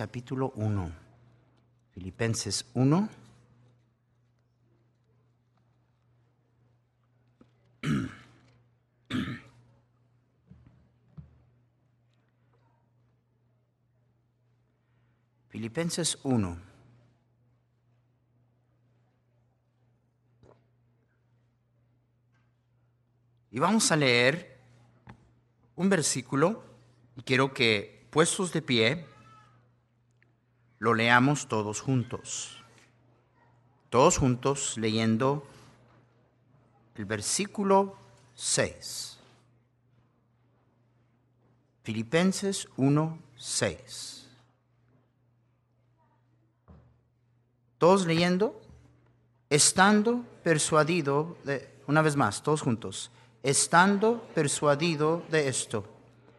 Capítulo 1. Filipenses 1. Filipenses 1. Y vamos a leer un versículo y quiero que puestos de pie lo leamos todos juntos. Todos juntos leyendo el versículo 6. Filipenses 1, 6. Todos leyendo, estando persuadido de, una vez más, todos juntos, estando persuadido de esto,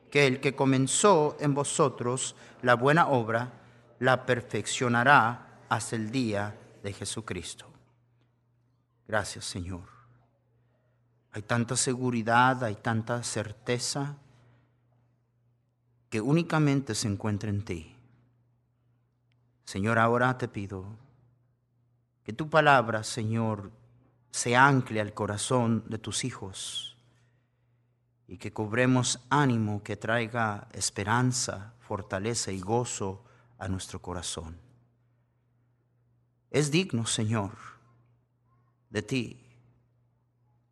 que el que comenzó en vosotros la buena obra, la perfeccionará hasta el día de Jesucristo. Gracias, Señor. Hay tanta seguridad, hay tanta certeza que únicamente se encuentra en ti. Señor, ahora te pido que tu palabra, Señor, se ancle al corazón de tus hijos y que cobremos ánimo que traiga esperanza, fortaleza y gozo a nuestro corazón. Es digno, Señor, de ti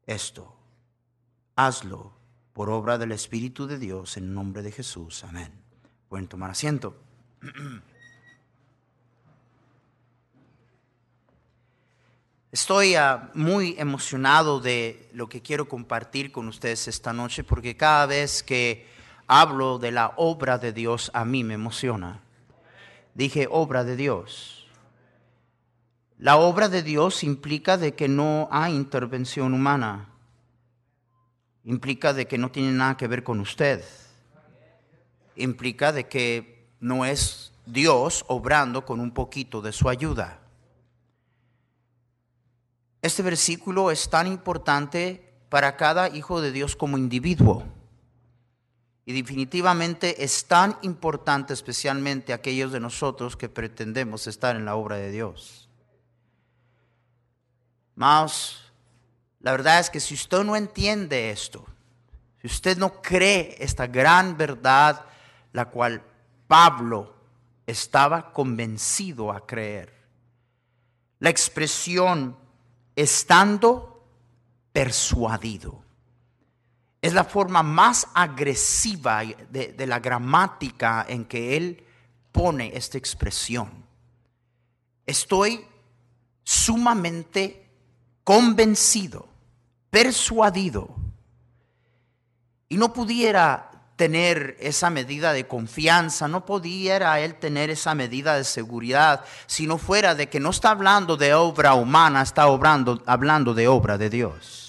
esto. Hazlo por obra del Espíritu de Dios en nombre de Jesús. Amén. Pueden tomar asiento. Estoy ah, muy emocionado de lo que quiero compartir con ustedes esta noche porque cada vez que hablo de la obra de Dios a mí me emociona. Dije obra de Dios. La obra de Dios implica de que no hay intervención humana. Implica de que no tiene nada que ver con usted. Implica de que no es Dios obrando con un poquito de su ayuda. Este versículo es tan importante para cada hijo de Dios como individuo. Y definitivamente es tan importante especialmente aquellos de nosotros que pretendemos estar en la obra de Dios. Más, la verdad es que si usted no entiende esto, si usted no cree esta gran verdad, la cual Pablo estaba convencido a creer, la expresión estando persuadido. Es la forma más agresiva de, la gramática en que él pone esta expresión. Estoy sumamente convencido, persuadido, y no pudiera tener esa medida de confianza, no pudiera él tener esa medida de seguridad si no fuera de que no está hablando de obra humana, está obrando, hablando de obra de Dios.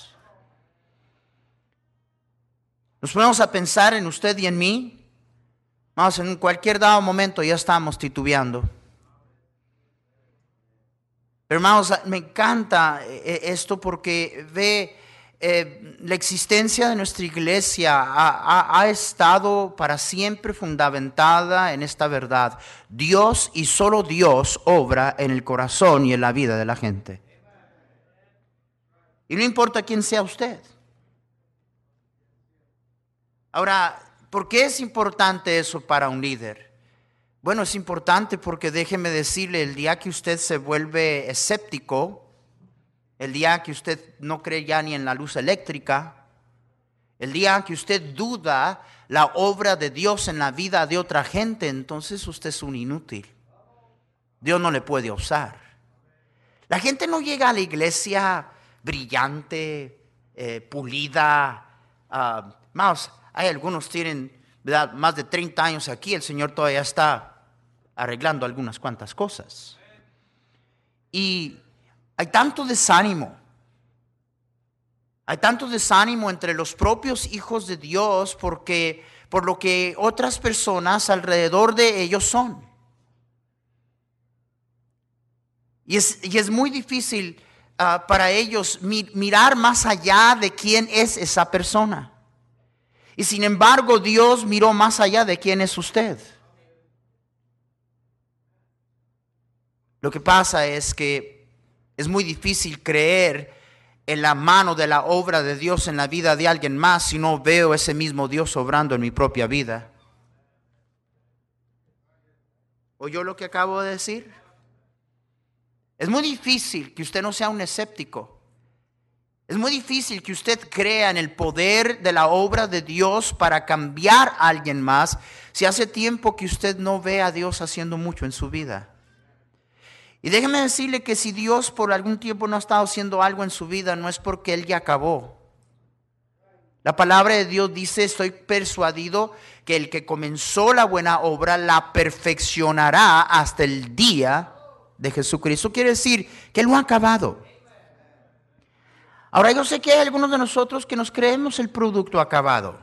Nos ponemos a pensar en usted y en mí. Vamos, en cualquier dado momento ya estamos titubeando. Hermanos, me encanta eh, esto porque ve eh, la existencia de nuestra iglesia ha, estado para siempre fundamentada en esta verdad. Dios y solo Dios obra en el corazón y en la vida de la gente. Y no importa quién sea usted. Ahora, ¿por qué es importante eso para un líder? Bueno, es importante porque déjeme decirle, el día que usted se vuelve escéptico, el día que usted no cree ya ni en la luz eléctrica, El día que usted duda la obra de Dios en la vida de otra gente, entonces usted es un inútil. Dios no le puede usar. La gente no llega a la iglesia brillante, eh, pulida. Uh, hay algunos tienen más de 30 años aquí, el Señor todavía está arreglando algunas cuantas cosas. Y hay tanto desánimo hay tanto desánimo entre los propios hijos de Dios porque por lo que otras personas alrededor de ellos son. Y es, es muy difícil ah, para ellos mirar más allá de quién es esa persona. Y sin embargo Dios miró más allá de quién es usted. Lo que pasa es que es muy difícil creer en la mano de la obra de Dios en la vida de alguien más si no veo ese mismo Dios obrando en mi propia vida. ¿Oyó lo que acabo de decir? Es muy difícil que usted no sea un escéptico. Es muy difícil que usted crea en el poder de la obra de Dios para cambiar a alguien más si hace tiempo que usted no ve a Dios haciendo mucho en su vida. Y déjeme decirle que si Dios por algún tiempo no ha estado haciendo algo en su vida, no es porque Él ya acabó. La palabra de Dios dice, estoy persuadido que el que comenzó la buena obra la perfeccionará hasta el día de Jesucristo. Quiere decir que Él lo ha acabado. Ahora yo sé que hay algunos de nosotros que nos creemos el producto acabado.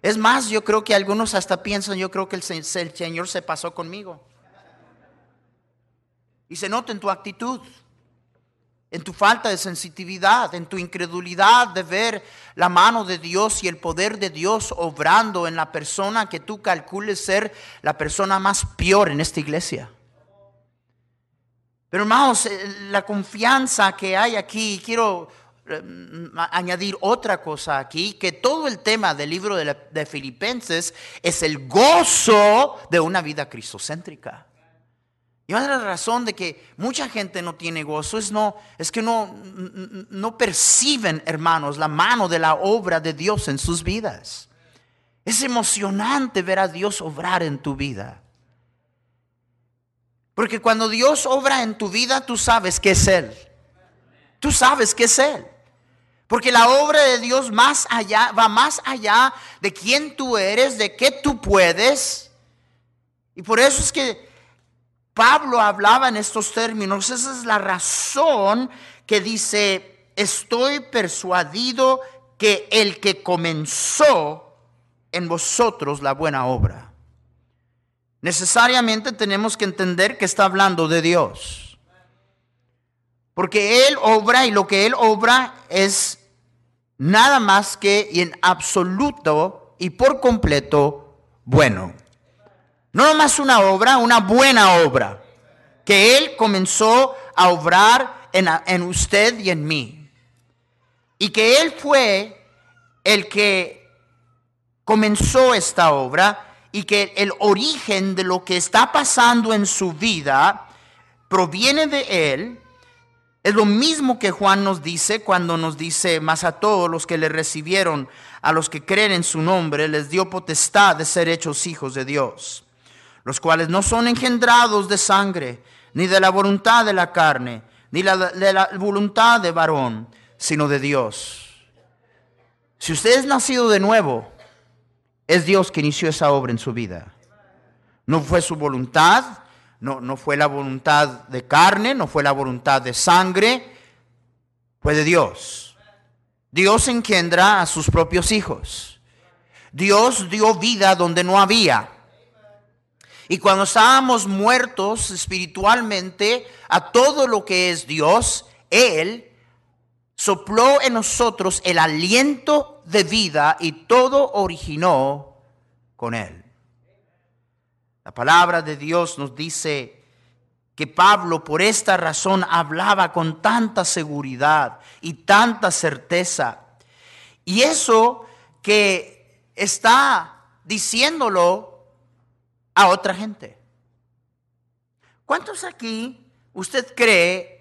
Es más, yo creo que algunos hasta piensan, yo creo que el Señor se pasó conmigo. Y se nota en tu actitud, en tu falta de sensitividad, en tu incredulidad de ver la mano de Dios y el poder de Dios obrando en la persona que tú calcules ser la persona más peor en esta iglesia. Pero hermanos, eh, la confianza que hay aquí, quiero eh, añadir otra cosa aquí, que todo el tema del libro de, Filipenses es el gozo de una vida cristocéntrica. Y las razones de que mucha gente no tiene gozo es, no, es que no, no perciben, hermanos, la mano de la obra de Dios en sus vidas. Es emocionante ver a Dios obrar en tu vida. Porque cuando Dios obra en tu vida, tú sabes que es Él. Tú sabes que es Él. Porque la obra de Dios más allá, va más allá de quién tú eres, de qué tú puedes. Y por eso es que Pablo hablaba en estos términos. Esa es la razón que dice, estoy persuadido que el que comenzó en vosotros la buena obra. Necesariamente tenemos que entender que está hablando de Dios. Porque Él obra y lo que Él obra es nada más que en absoluto y por completo bueno. No nomás una obra, una buena obra. Que Él comenzó a obrar en, en usted y en mí. Y que Él fue el que comenzó esta obra y que el origen de lo que está pasando en su vida proviene de Él. Es lo mismo que Juan nos dice cuando nos dice, más a todos los que le recibieron, a los que creen en su nombre, les dio potestad de ser hechos hijos de Dios los cuales no son engendrados de sangre, ni de la voluntad de la carne, ni de la voluntad de varón, sino de Dios. Si usted es nacido de nuevo, es Dios que inició esa obra en su vida. No fue su voluntad, no, no fue la voluntad de carne, no fue la voluntad de sangre, fue de Dios. Dios engendra a sus propios hijos. Dios dio vida donde no había. Y cuando estábamos muertos espiritualmente a todo lo que es Dios, Él sopló en nosotros el aliento de vida y todo originó con Él. La palabra de Dios nos dice que Pablo por esta razón hablaba con tanta seguridad y tanta certeza. Y eso que está diciéndolo a otra gente. ¿Cuántos aquí usted cree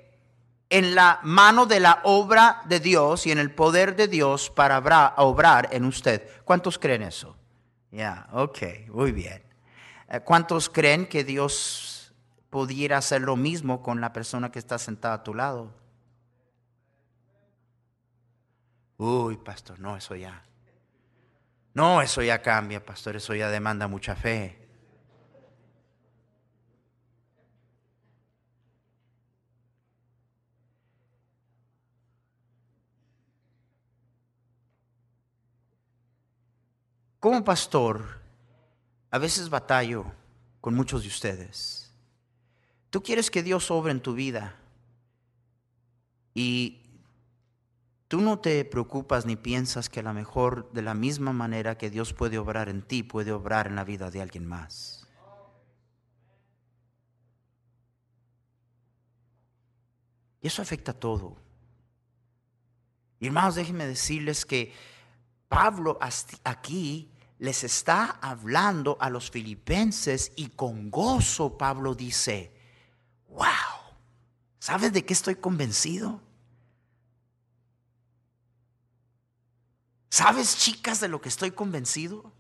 en la mano de la obra de Dios y en el poder de Dios para obrar en usted. ¿Cuántos creen eso? Ya, ok, muy bien. Eh, ¿Cuántos creen que Dios pudiera hacer lo mismo con la persona que está sentada a tu lado? Uy, pastor, no, eso ya. No, eso ya cambia, pastor, eso ya demanda mucha fe. Como pastor, a veces batallo con muchos de ustedes. Tú quieres que Dios obre en tu vida y Tú no te preocupas ni piensas que a lo mejor de la misma manera que Dios puede obrar en ti, puede obrar en la vida de alguien más. Y eso afecta a todo. Hermanos, déjenme decirles que Pablo aquí les está hablando a los filipenses y con gozo Pablo dice, wow, ¿sabes de qué estoy convencido? ¿Sabes, chicas, de lo que estoy convencido?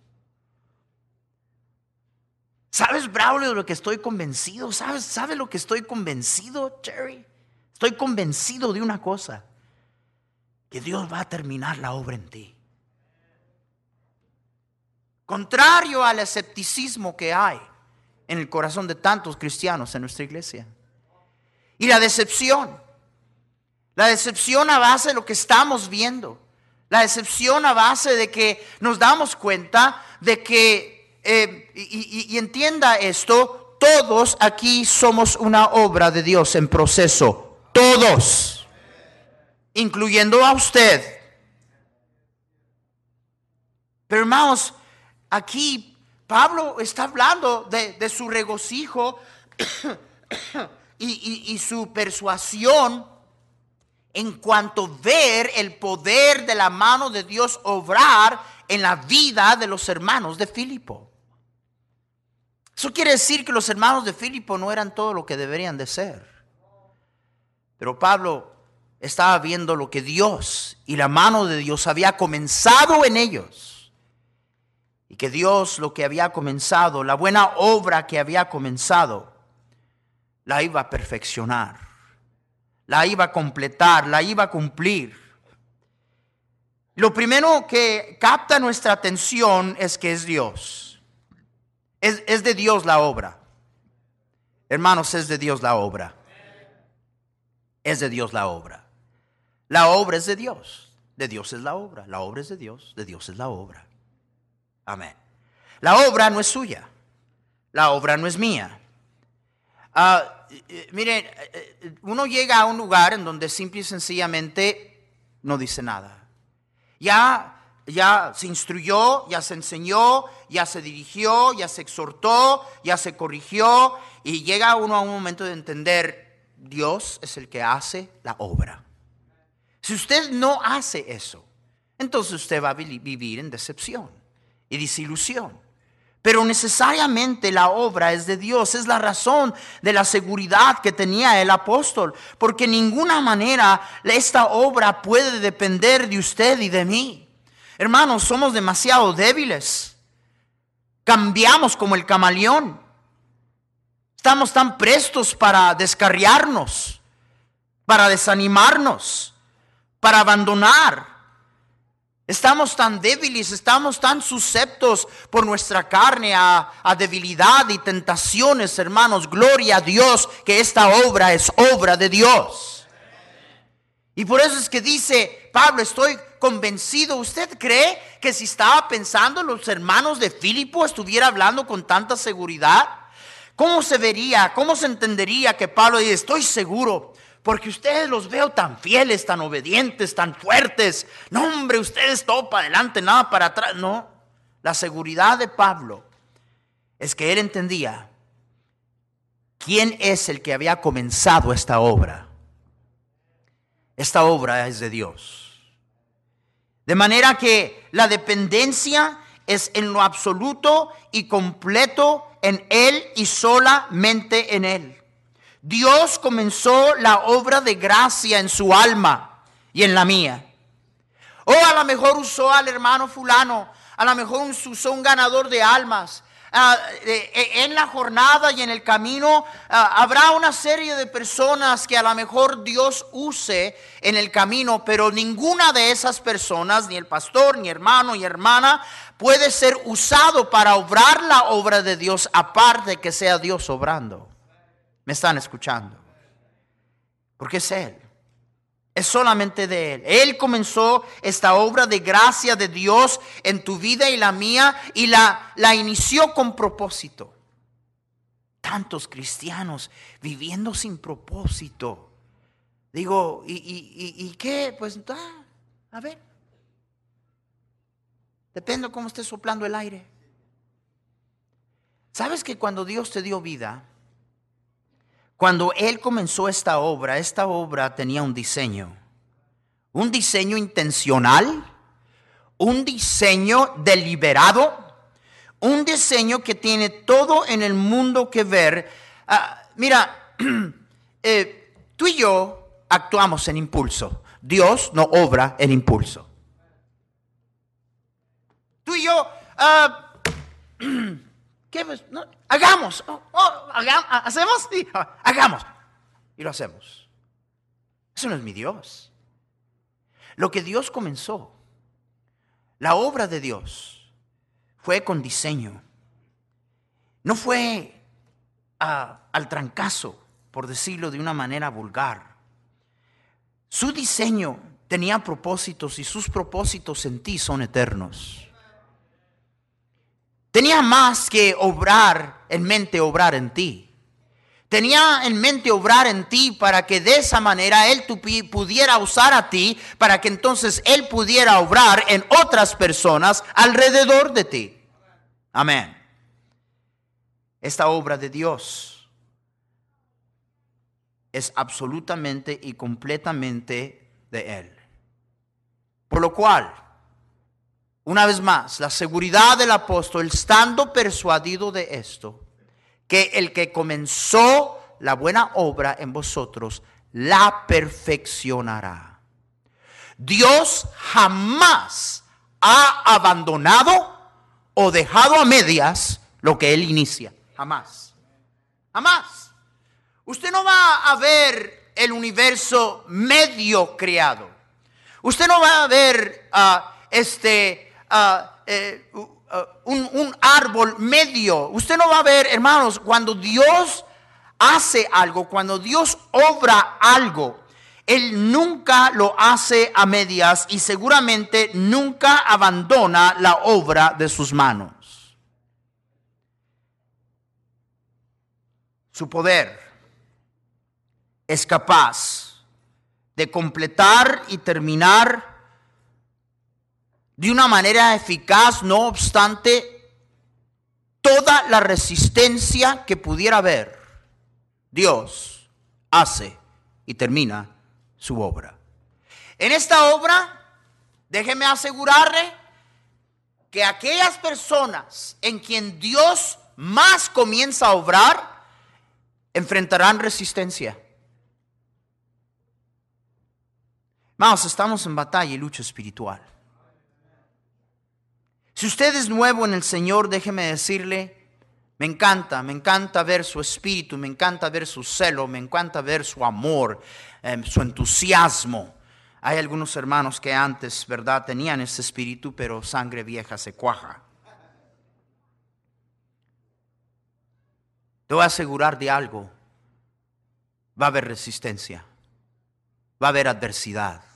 ¿Sabes, Braulio, de lo que estoy convencido? ¿Sabes, ¿Sabes lo que estoy convencido, Jerry? Estoy convencido de una cosa, que Dios va a terminar la obra en ti. Contrario al escepticismo que hay en el corazón de tantos cristianos en nuestra iglesia. Y la decepción. La decepción a base de lo que estamos viendo. La decepción a base de que nos damos cuenta de que, eh, y, entienda esto, todos aquí somos una obra de Dios en proceso. Todos. Incluyendo a usted. Pero hermanos, aquí Pablo está hablando de, su regocijo y, y, su persuasión en cuanto ver el poder de la mano de Dios obrar en la vida de los hermanos de Filipo. Eso quiere decir que los hermanos de Filipo no eran todo lo que deberían de ser. Pero Pablo estaba viendo lo que Dios y la mano de Dios había comenzado en ellos. Y que Dios lo que había comenzado, la buena obra que había comenzado, la iba a perfeccionar la iba a completar, la iba a cumplir. Lo primero que capta nuestra atención es que es Dios. Es, de Dios la obra. Hermanos, es de Dios la obra. Es de Dios la obra. La obra es de Dios. De Dios es la obra. La obra es de Dios. De Dios es la obra. Amén. La obra no es suya. La obra no es mía. Ah, miren, eh, eh, uno llega a un lugar en donde simple y sencillamente no dice nada. Ya, ya se instruyó, ya se enseñó, ya se dirigió, ya se exhortó, ya se corrigió y llega uno a un momento de entender, Dios es el que hace la obra. Si usted no hace eso, entonces usted va a vivir en decepción y desilusión. Pero necesariamente la obra es de Dios. Es la razón de la seguridad que tenía el apóstol. Porque ninguna manera esta obra puede depender de usted y de mí. Hermanos, somos demasiado débiles. Cambiamos como el camaleón. Estamos tan prestos para descarriarnos, para desanimarnos, para abandonar. Estamos tan débiles, estamos tan susceptos por nuestra carne a, debilidad y tentaciones, hermanos. Gloria a Dios que esta obra es obra de Dios. Y por eso es que dice Pablo, estoy convencido. ¿Usted cree que si estaba pensando en los hermanos de Filipo estuviera hablando con tanta seguridad? ¿Cómo se vería, cómo se entendería que Pablo dice, estoy seguro porque ustedes los veo tan fieles, tan obedientes, tan fuertes. No, hombre, ustedes todo para adelante, nada para atrás. No, la seguridad de Pablo es que él entendía quién es el que había comenzado esta obra. Esta obra es de Dios. De manera que la dependencia es en lo absoluto y completo en Él y solamente en Él. Dios comenzó la obra de gracia en su alma y en la mía. O a lo mejor usó al hermano fulano, a lo mejor usó un ganador de almas, Ah, en la jornada y en el camino ah, habrá una serie de personas que a lo mejor Dios use en el camino, pero ninguna de esas personas, ni el pastor, ni hermano, ni hermana, puede ser usado para obrar la obra de Dios aparte que sea Dios obrando. ¿Me están escuchando? Porque es Él. Es solamente de Él. Él comenzó esta obra de gracia de Dios en tu vida y la mía y la, la inició con propósito. Tantos cristianos viviendo sin propósito. Digo, ¿y, y, qué? Pues, ah, a ver. Depende de cómo esté soplando el aire. ¿Sabes que cuando Dios te dio vida, cuando Él comenzó esta obra, esta obra tenía un diseño. Un diseño intencional, un diseño deliberado, un diseño que tiene todo en el mundo que ver. Ah, mira, eh, tú y yo actuamos en impulso. Dios no obra en impulso. Tú y yo... Ah, ¿Qué? hagamos, oh, oh, hacemos, hagamos. Y lo hacemos. Eso no es mi Dios. Lo que Dios comenzó, la obra de Dios, fue con diseño. No fue ah, al trancazo, por decirlo de una manera vulgar. Su diseño tenía propósitos y sus propósitos en ti son eternos. Tenía más que obrar en mente, obrar en ti. Tenía en mente obrar en ti para que de esa manera Él pudiera usar a ti, para que entonces Él pudiera obrar en otras personas alrededor de ti. Amén. Esta obra de Dios es absolutamente y completamente de Él. Por lo cual, una vez más, la seguridad del apóstol, estando persuadido de esto, que el que comenzó la buena obra en vosotros, la perfeccionará. Dios jamás ha abandonado o dejado a medias lo que Él inicia. Jamás. Jamás. Usted no va a ver el universo medio creado. Usted no va a ver a este eh, un, un árbol medio. Usted no va a ver, hermanos, cuando Dios hace algo, cuando Dios obra algo, Él nunca lo hace a medias y seguramente nunca abandona la obra de sus manos. Su poder es capaz de completar y terminar de una manera eficaz, no obstante, toda la resistencia que pudiera haber, Dios hace y termina su obra. En esta obra, déjeme asegurarle que aquellas personas en quien Dios más comienza a obrar, enfrentarán resistencia. Vamos, estamos en batalla y lucha espiritual. Si usted es nuevo en el Señor, déjeme decirle, me encanta, me encanta ver su espíritu, me encanta ver su celo, me encanta ver su amor, em, su entusiasmo. Hay algunos hermanos que antes, ¿verdad?, tenían ese espíritu, pero sangre vieja se cuaja. Te voy a asegurar de algo. Va a haber resistencia. Va a haber adversidad.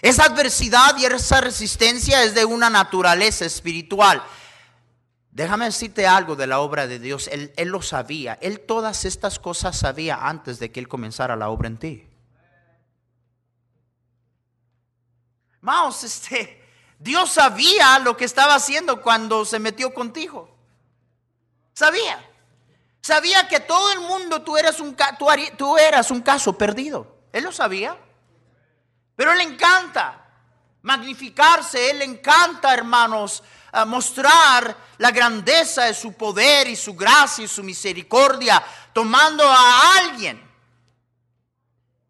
Esa adversidad y esa resistencia es de una naturaleza espiritual. Déjame decirte algo de la obra de Dios. Él, lo sabía. Él todas estas cosas sabía antes de que Él comenzara la obra en ti. Vamos, este, Dios sabía lo que estaba haciendo cuando se metió contigo. Sabía. Sabía que todo el mundo tú eras un, tú eras un caso perdido. Él lo sabía. Pero Él encanta magnificarse, Él encanta, hermanos, mostrar la grandeza de su poder y su gracia y su misericordia, tomando a alguien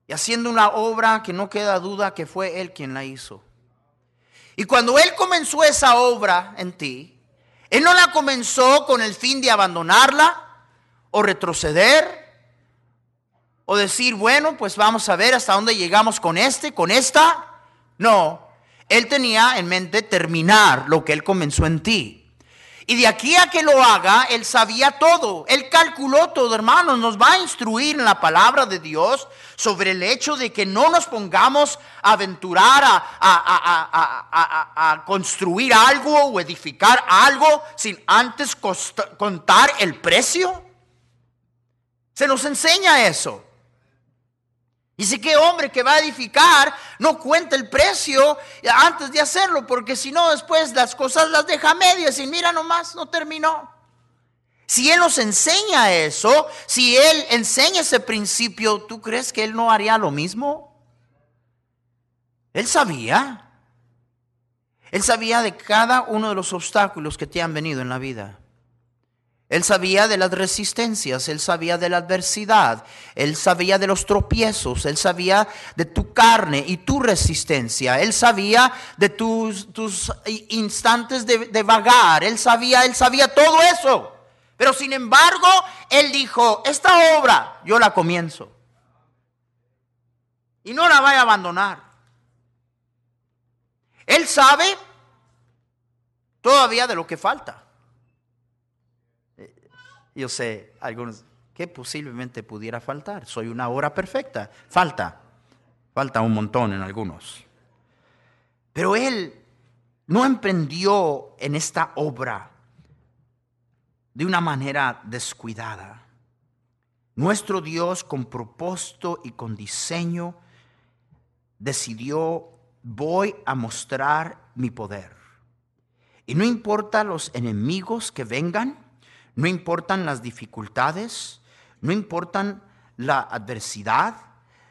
y haciendo una obra que no queda duda que fue Él quien la hizo. Y cuando Él comenzó esa obra en ti, Él no la comenzó con el fin de abandonarla o retroceder o decir, bueno, pues vamos a ver hasta dónde llegamos con este, con esta. No, Él tenía en mente terminar lo que Él comenzó en ti. Y de aquí a que lo haga, Él sabía todo. Él calculó todo, hermanos. Nos va a instruir en la palabra de Dios sobre el hecho de que no nos pongamos a aventurar a, construir algo o edificar algo sin antes contar el precio. Se nos enseña eso. Dice que hombre que va a edificar no cuenta el precio antes de hacerlo, porque si no después las cosas las deja medias y mira nomás, no terminó. Si Él nos enseña eso, si Él enseña ese principio, ¿tú crees que Él no haría lo mismo? Él sabía. Él sabía de cada uno de los obstáculos que te han venido en la vida. Él sabía de las resistencias, él sabía de la adversidad, él sabía de los tropiezos, él sabía de tu carne y tu resistencia, él sabía de tus, tus instantes de, de vagar, él sabía, él sabía todo eso. Pero sin embargo, él dijo, esta obra yo la comienzo y no la voy a abandonar. Él sabe todavía de lo que falta. Yo sé, algunos, ¿qué posiblemente pudiera faltar? Soy una hora perfecta. Falta, falta un montón en algunos. Pero él no emprendió en esta obra de una manera descuidada. Nuestro Dios con propósito y con diseño decidió, voy a mostrar mi poder. Y no importa los enemigos que vengan, no importan las dificultades, no importan la adversidad,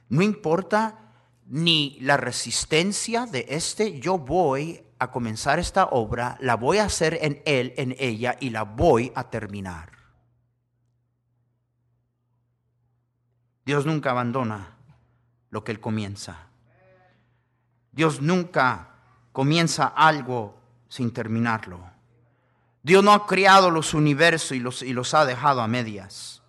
no importa ni la resistencia de este, yo voy a comenzar esta obra, la voy a hacer en él, en ella, y la voy a terminar. Dios nunca abandona lo que él comienza. Dios nunca comienza algo sin terminarlo. Dios no ha creado los universos y los, y los ha dejado a medias.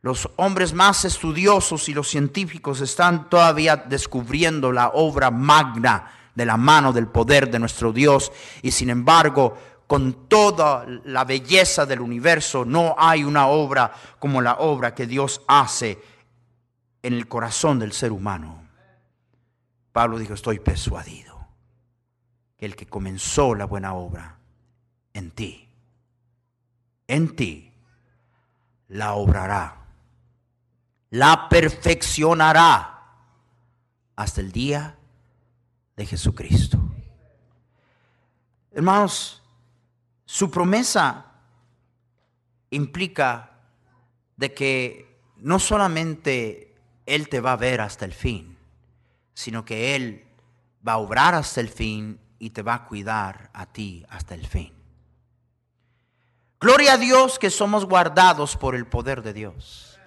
Los hombres más estudiosos y los científicos están todavía descubriendo la obra magna de la mano del poder de nuestro Dios y sin embargo con toda la belleza del universo no hay una obra como la obra que Dios hace en el corazón del ser humano. Pablo dijo, estoy persuadido que el que comenzó la buena obra en ti. En ti la obrará, la perfeccionará hasta el día de Jesucristo. Hermanos, su promesa implica de que no solamente Él te va a ver hasta el fin, sino que Él va a obrar hasta el fin y te va a cuidar a ti hasta el fin. Gloria a Dios que somos guardados por el poder de Dios.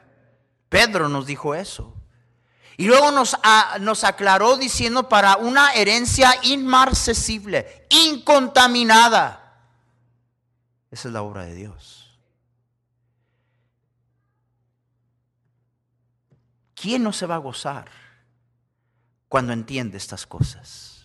Pedro nos dijo eso. Y luego nos, aclaró diciendo para una herencia inmarcesible, incontaminada. Esa es la obra de Dios. ¿Quién no se va a gozar cuando entiende estas cosas?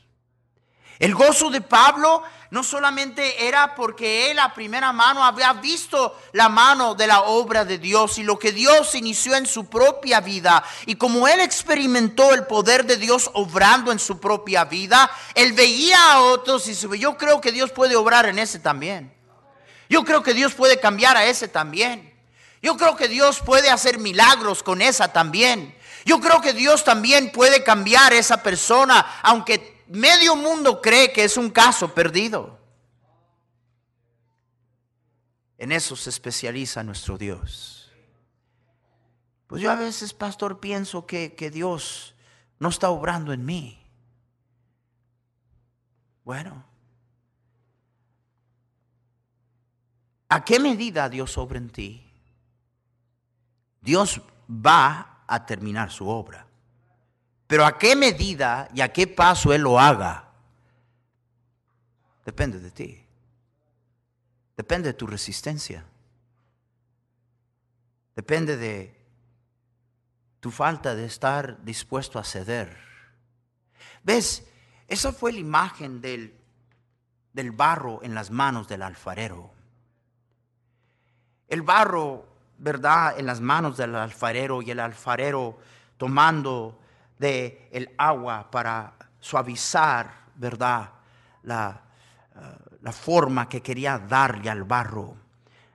El gozo de Pablo no solamente era porque él a primera mano había visto la mano de la obra de Dios y lo que Dios inició en su propia vida. Y como él experimentó el poder de Dios obrando en su propia vida, él veía a otros y dice, yo creo que Dios puede obrar en ese también. Yo creo que Dios puede cambiar a ese también. Yo creo que Dios puede hacer milagros con esa también. Yo creo que Dios también puede cambiar a esa persona, aunque medio mundo cree que es un caso perdido. En eso se especializa nuestro Dios. Pues yo a veces, pastor, pienso que, que Dios no está obrando en mí. Bueno, ¿A qué medida Dios obra en ti? Dios va a terminar su obra. Pero a qué medida y a qué paso Él lo haga, depende de ti. Depende de tu resistencia. Depende de tu falta de estar dispuesto a ceder. ¿Ves? Esa fue la imagen del, del barro en las manos del alfarero. El barro, ¿verdad?, en las manos del alfarero y el alfarero tomando de el agua para suavizar, ¿verdad?, la, eh, la forma que quería darle al barro.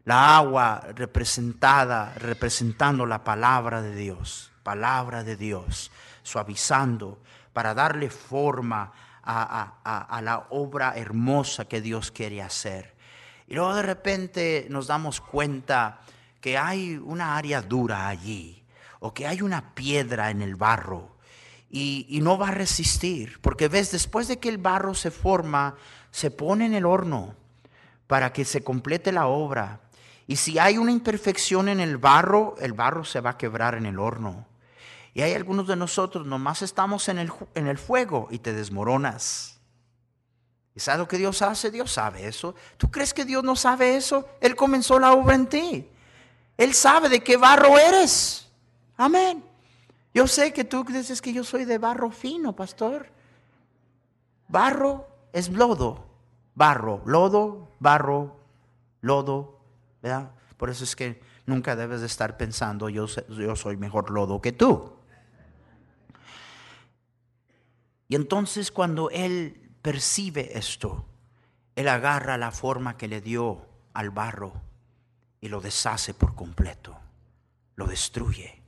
La agua representada, representando la palabra de Dios, palabra de Dios, suavizando para darle forma a, la obra hermosa que Dios quiere hacer. Y luego de repente nos damos cuenta que hay una área dura allí, o que hay una piedra en el barro, y, no va a resistir, porque ves, después de que el barro se forma, se pone en el horno para que se complete la obra. Y si hay una imperfección en el barro, el barro se va a quebrar en el horno. Y hay algunos de nosotros, nomás estamos en el, en el fuego y te desmoronas. ¿Y sabes lo que Dios hace? Dios sabe eso. ¿Tú crees que Dios no sabe eso? Él comenzó la obra en ti. Él sabe de qué barro eres. Amén. Yo sé que tú dices que yo soy de barro fino, pastor. Barro es lodo. Barro, lodo, barro, lodo, por eso es que nunca debes de estar pensando, yo, yo soy mejor lodo que tú. Y entonces cuando él percibe esto, él agarra la forma que le dio al barro y lo deshace por completo, lo destruye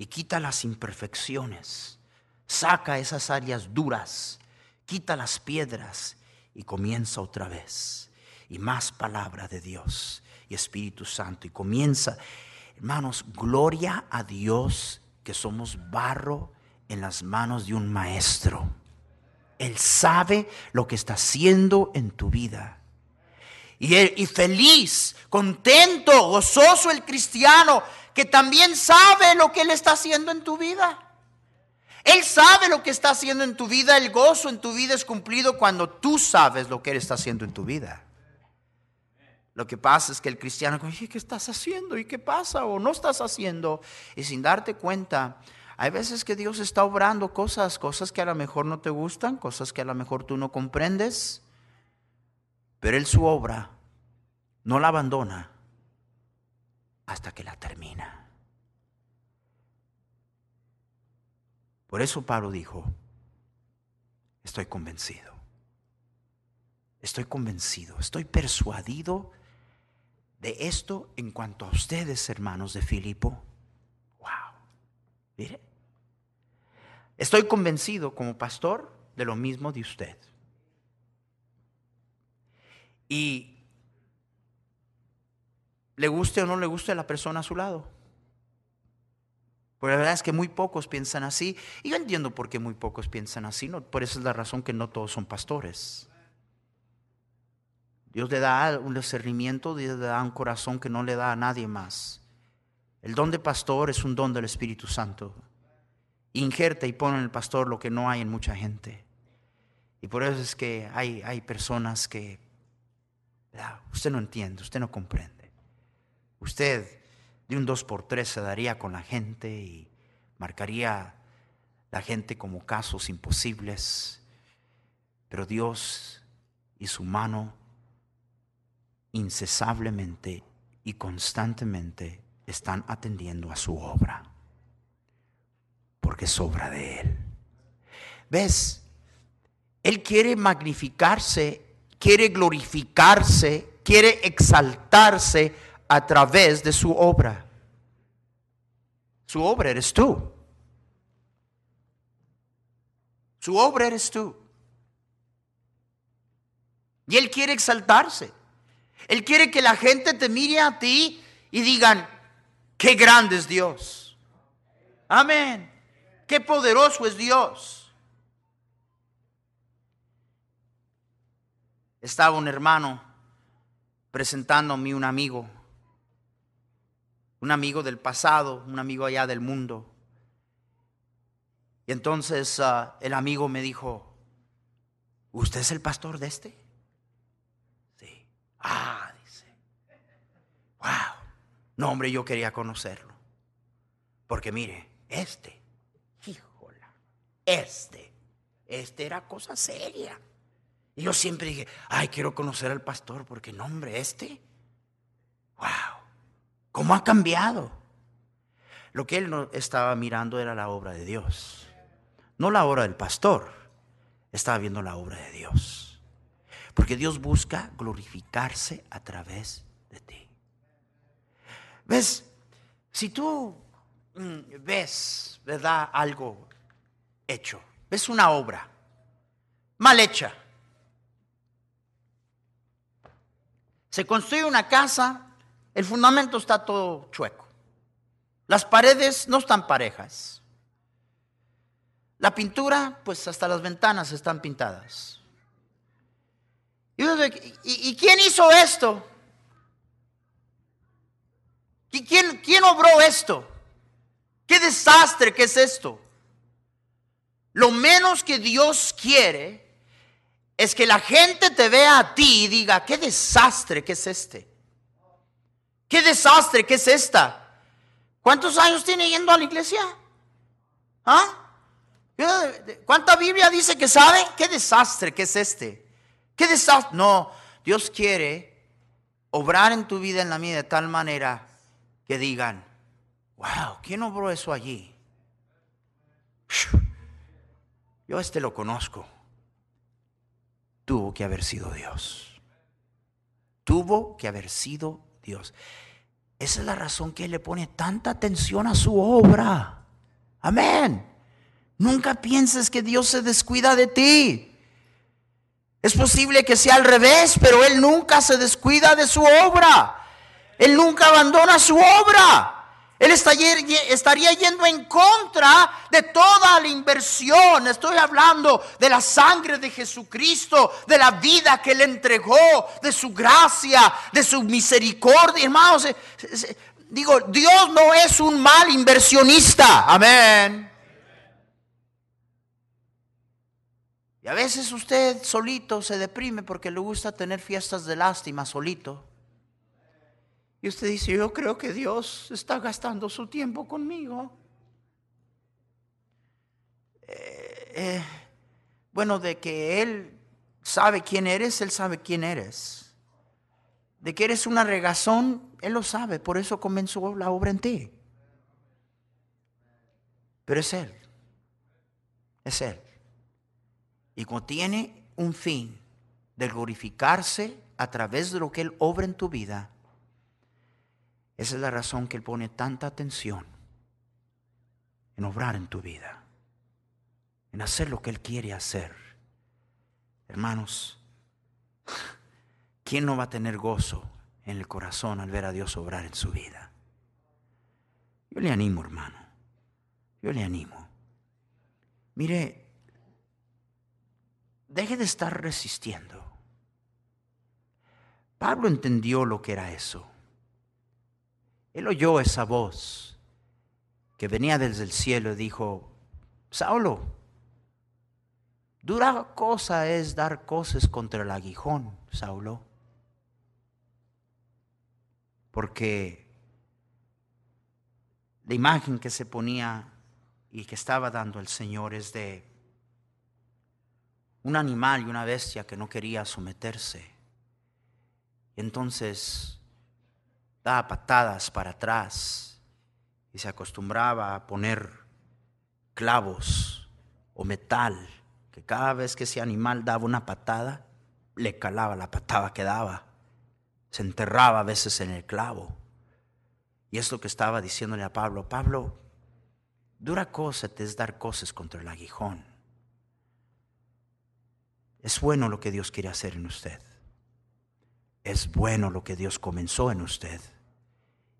y quita las imperfecciones, saca esas áreas duras, quita las piedras y comienza otra vez. Y más palabra de Dios y Espíritu Santo. Y comienza, hermanos, gloria a Dios que somos barro en las manos de un maestro. Él sabe lo que está haciendo en tu vida. Y, y feliz, contento, gozoso el cristiano que también sabe lo que Él está haciendo en tu vida. Él sabe lo que está haciendo en tu vida. El gozo en tu vida es cumplido cuando tú sabes lo que Él está haciendo en tu vida. Lo que pasa es que el cristiano dice, ¿qué estás haciendo? ¿Y qué pasa? ¿O no estás haciendo? Y sin darte cuenta, hay veces que Dios está obrando cosas, cosas que a lo mejor no te gustan, cosas que a lo mejor tú no comprendes, pero Él su obra no la abandona hasta que la termina. Por eso Pablo dijo, estoy convencido, estoy convencido, estoy persuadido de esto en cuanto a ustedes, hermanos de Filipo. Wow. Mire. Estoy convencido como pastor de lo mismo de usted. Y le guste o no le guste a la persona a su lado. Porque la verdad es que muy pocos piensan así. Y yo entiendo por qué muy pocos piensan así. No, por esa es la razón que no todos son pastores. Dios le da un discernimiento, Dios le da un corazón que no le da a nadie más. El don de pastor es un don del Espíritu Santo. Injerta y pone en el pastor lo que no hay en mucha gente. Y por eso es que hay, hay personas que usted no entiende, usted no comprende. Usted de un dos por tres se daría con la gente y marcaría la gente como casos imposibles. Pero Dios y su mano incesablemente y constantemente están atendiendo a su obra, porque es obra de Él. ¿Ves? Él quiere magnificarse, quiere glorificarse, quiere exaltarse a través de su obra. Su obra eres tú. Su obra eres tú. Y Él quiere exaltarse. Él quiere que la gente te mire a ti y digan, qué grande es Dios. Amén. Qué poderoso es Dios. Estaba un hermano presentándome un amigo, un amigo del pasado, un amigo allá del mundo. Y entonces ah, el amigo me dijo, ¿usted es el pastor de este? Sí. Ah, dice. Wow. No, hombre, yo quería conocerlo. Porque mire, este, híjola, este, este era cosa seria. Yo siempre dije, ay, quiero conocer al pastor, porque no, hombre, este, wow, ¿cómo ha cambiado? Lo que él no estaba mirando era la obra de Dios, no la obra del pastor, estaba viendo la obra de Dios. Porque Dios busca glorificarse a través de ti. ¿Ves? Si tú mm, ves, ¿verdad? Algo hecho, ves una obra mal hecha, Se construye una casa, el fundamento está todo chueco. Las paredes no están parejas. La pintura, pues hasta las ventanas están pintadas. ¿Y, quién hizo esto? ¿Y quién, quién obró esto? ¿Qué desastre que es esto? Lo menos que Dios quiere es que la gente te vea a ti y diga, qué desastre que es este. Qué desastre que es esta. ¿Cuántos años tiene yendo a la iglesia? ¿Ah? ¿Cuánta Biblia dice que sabe? ¿Qué desastre que es este? ¿Qué desastre? No, Dios quiere obrar en tu vida en la mía de tal manera que digan, wow, ¿quién obró eso allí? Yo este lo conozco tuvo que haber sido Dios. Tuvo que haber sido Dios. Esa es la razón que Él le pone tanta atención a su obra. Amén. Nunca pienses que Dios se descuida de ti. Es posible que sea al revés, pero Él nunca se descuida de su obra. Él nunca abandona su obra. Él estaría yendo en contra de toda la inversión. Estoy hablando de la sangre de Jesucristo, de la vida que Él entregó, de su gracia, de su misericordia. Hermanos, digo, Dios no es un mal inversionista. Amén. Y a veces usted solito se deprime porque le gusta tener fiestas de lástima solito. Y usted dice, yo creo que Dios está gastando su tiempo conmigo. Eh, eh, bueno, de que Él sabe quién eres, Él sabe quién eres. De que eres una regazón, Él lo sabe, por eso comenzó la obra en ti. Pero es Él, es Él. Y como tiene un fin de glorificarse a través de lo que Él obra en tu vida, esa es la razón que Él pone tanta atención en obrar en tu vida, en hacer lo que Él quiere hacer. Hermanos, ¿quién no va a tener gozo en el corazón al ver a Dios obrar en su vida? Yo le animo, hermano. Yo le animo. Mire, deje de estar resistiendo. Pablo entendió lo que era eso. Él oyó esa voz que venía desde el cielo y dijo, Saulo, dura cosa es dar cosas contra el aguijón, Saulo. Porque la imagen que se ponía y que estaba dando el Señor es de un animal y una bestia que no quería someterse. Entonces daba patadas para atrás y se acostumbraba a poner clavos o metal, que cada vez que ese animal daba una patada, le calaba la patada que daba. Se enterraba a veces en el clavo. Y es lo que estaba diciéndole a Pablo. Pablo, dura cosa te es dar cosas contra el aguijón. Es bueno lo que Dios quiere hacer en usted. Es bueno lo que Dios comenzó en usted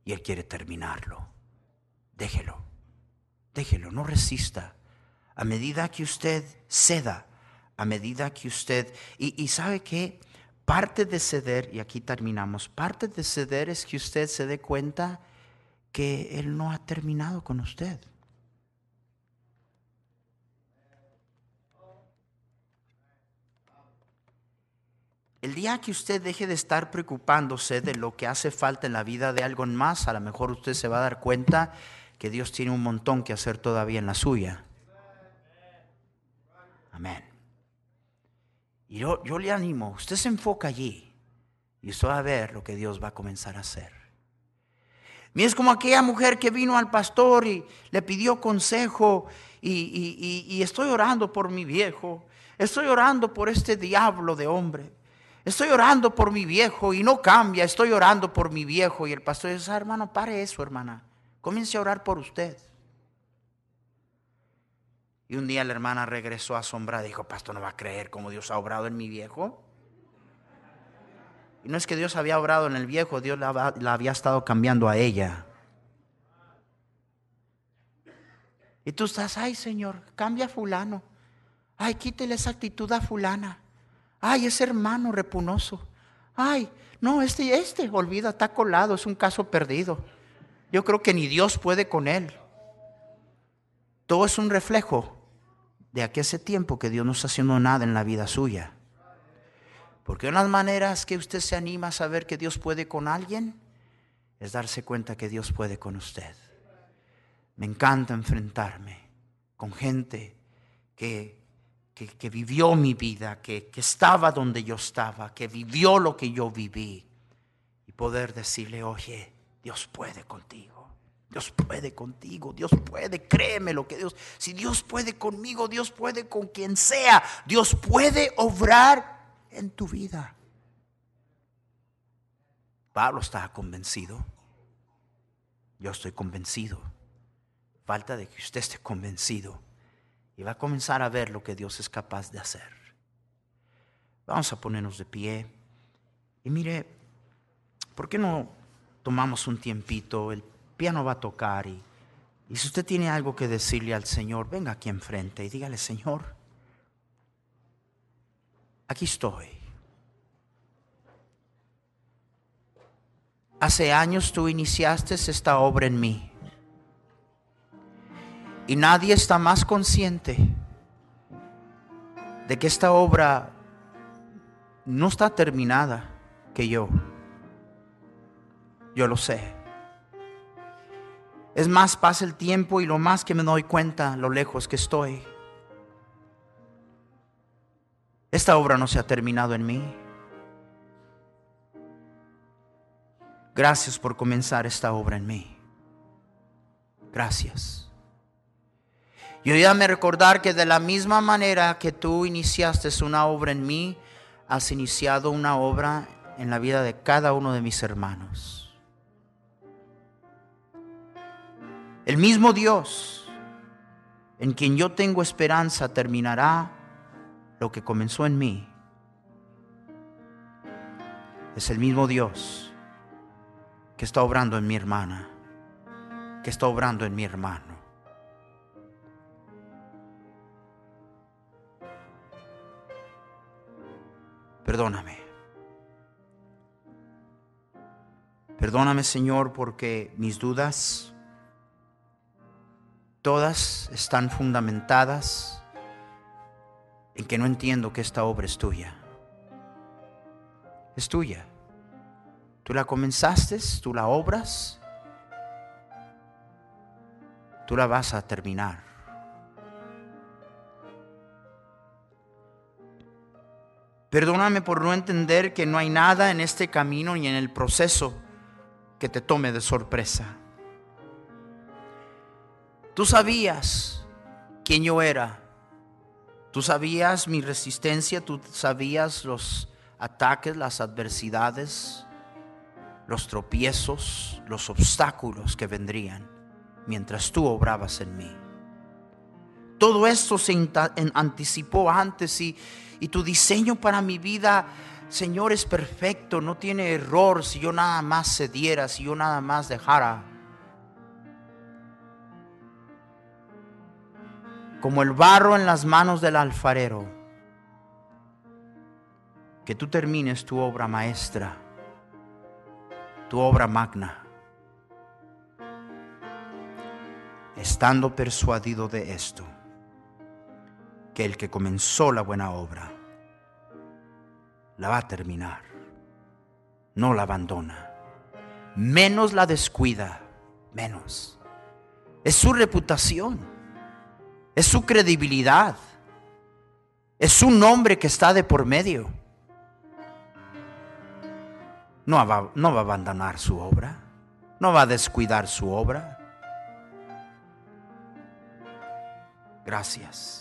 y Él quiere terminarlo. Déjelo, déjelo, no resista. A medida que usted ceda, a medida que usted... Y, sabe que parte de ceder, y aquí terminamos, parte de ceder es que usted se dé cuenta que Él no ha terminado con usted. El día que usted deje de estar preocupándose de lo que hace falta en la vida de algo más, a lo mejor usted se va a dar cuenta que Dios tiene un montón que hacer todavía en la suya. Amén. Y yo, yo le animo, usted se enfoca allí y usted va a ver lo que Dios va a comenzar a hacer. Y es como aquella mujer que vino al pastor y le pidió consejo y, y estoy orando por mi viejo, estoy orando por este diablo de hombre. Estoy orando por mi viejo y no cambia, estoy orando por mi viejo. Y el pastor dice, ah, hermano, pare eso, hermana. Comience a orar por usted. Y un día la hermana regresó asombrada y dijo, pastor, no va a creer cómo Dios ha obrado en mi viejo. Y no es que Dios había obrado en el viejo, Dios la, la había estado cambiando a ella. Y tú estás, ay Señor, cambia a fulano. Ay, quítele esa actitud a fulana. Ay, ese hermano repunoso. Ay, no, este, este, olvida, está colado, es un caso perdido. Yo creo que ni Dios puede con él. Todo es un reflejo de aquí ese tiempo que Dios no está haciendo nada en la vida suya. Porque una de las maneras que usted se anima a saber que Dios puede con alguien es darse cuenta que Dios puede con usted. Me encanta enfrentarme con gente que que, vivió mi vida, que, que estaba donde yo estaba, que vivió lo que yo viví. Y poder decirle, oye, Dios puede contigo. Dios puede contigo, Dios puede, créeme lo que Dios, si Dios puede conmigo, Dios puede con quien sea, Dios puede obrar en tu vida. Pablo estaba convencido, yo estoy convencido, falta de que usted esté convencido y va a comenzar a ver lo que Dios es capaz de hacer. Vamos a ponernos de pie. Y mire, ¿por qué no tomamos un tiempito? El piano va a tocar y, y si usted tiene algo que decirle al Señor, venga aquí enfrente y dígale, Señor, aquí estoy. Hace años tú iniciaste esta obra en mí. Y nadie está más consciente de que esta obra no está terminada que yo. Yo lo sé. Es más, pasa el tiempo y lo más que me doy cuenta lo lejos que estoy. Esta obra no se ha terminado en mí. Gracias por comenzar esta obra en mí. Gracias. Y ayúdame recordar que de la misma manera que tú iniciaste una obra en mí, has iniciado una obra en la vida de cada uno de mis hermanos. El mismo Dios en quien yo tengo esperanza terminará lo que comenzó en mí. Es el mismo Dios que está obrando en mi hermana, que está obrando en mi hermano. Perdóname. Perdóname, Señor, porque mis dudas todas están fundamentadas en que no entiendo que esta obra es tuya. Es tuya. Tú la comenzaste, tú la obras, tú la vas a terminar. Perdóname por no entender que no hay nada en este camino ni en el proceso que te tome de sorpresa. Tú sabías quién yo era. Tú sabías mi resistencia, tú sabías los ataques, las adversidades, los tropiezos, los obstáculos que vendrían mientras tú obrabas en mí. Todo esto se anticipó antes y, y tu diseño para mi vida, Señor, es perfecto, no tiene error si yo nada más cediera, si yo nada más dejara. Como el barro en las manos del alfarero. que tú termines tu obra maestra, tu obra magna, estando persuadido de esto, el que comenzó la buena obra, la va a terminar, no la abandona, menos la descuida, menos. Es su reputación, es su credibilidad, es su nombre que está de por medio. No va, no va a abandonar su obra, no va a descuidar su obra. Gracias.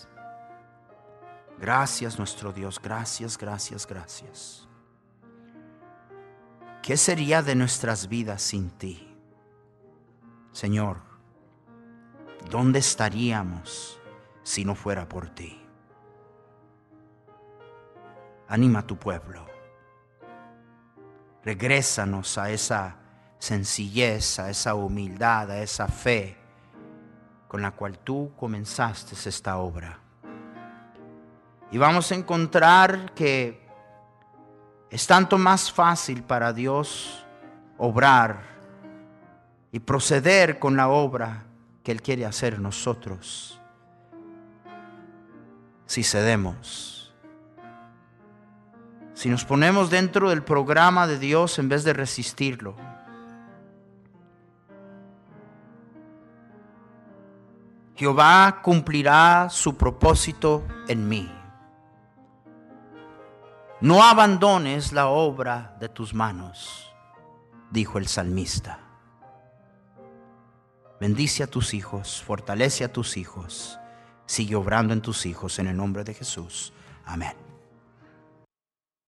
Gracias nuestro Dios, gracias, gracias, gracias. ¿Qué sería de nuestras vidas sin ti? Señor, ¿dónde estaríamos si no fuera por ti? Anima a tu pueblo. Regrésanos a esa sencillez, a esa humildad, a esa fe con la cual tú comenzaste esta obra. Y vamos a encontrar que es tanto más fácil para Dios obrar y proceder con la obra que Él quiere hacer nosotros. Si cedemos, si nos ponemos dentro del programa de Dios en vez de resistirlo. Jehová cumplirá su propósito en mí. No abandones la obra de tus manos, dijo el salmista. Bendice a tus hijos, fortalece a tus hijos, sigue obrando en tus hijos en el nombre de Jesús. Amén.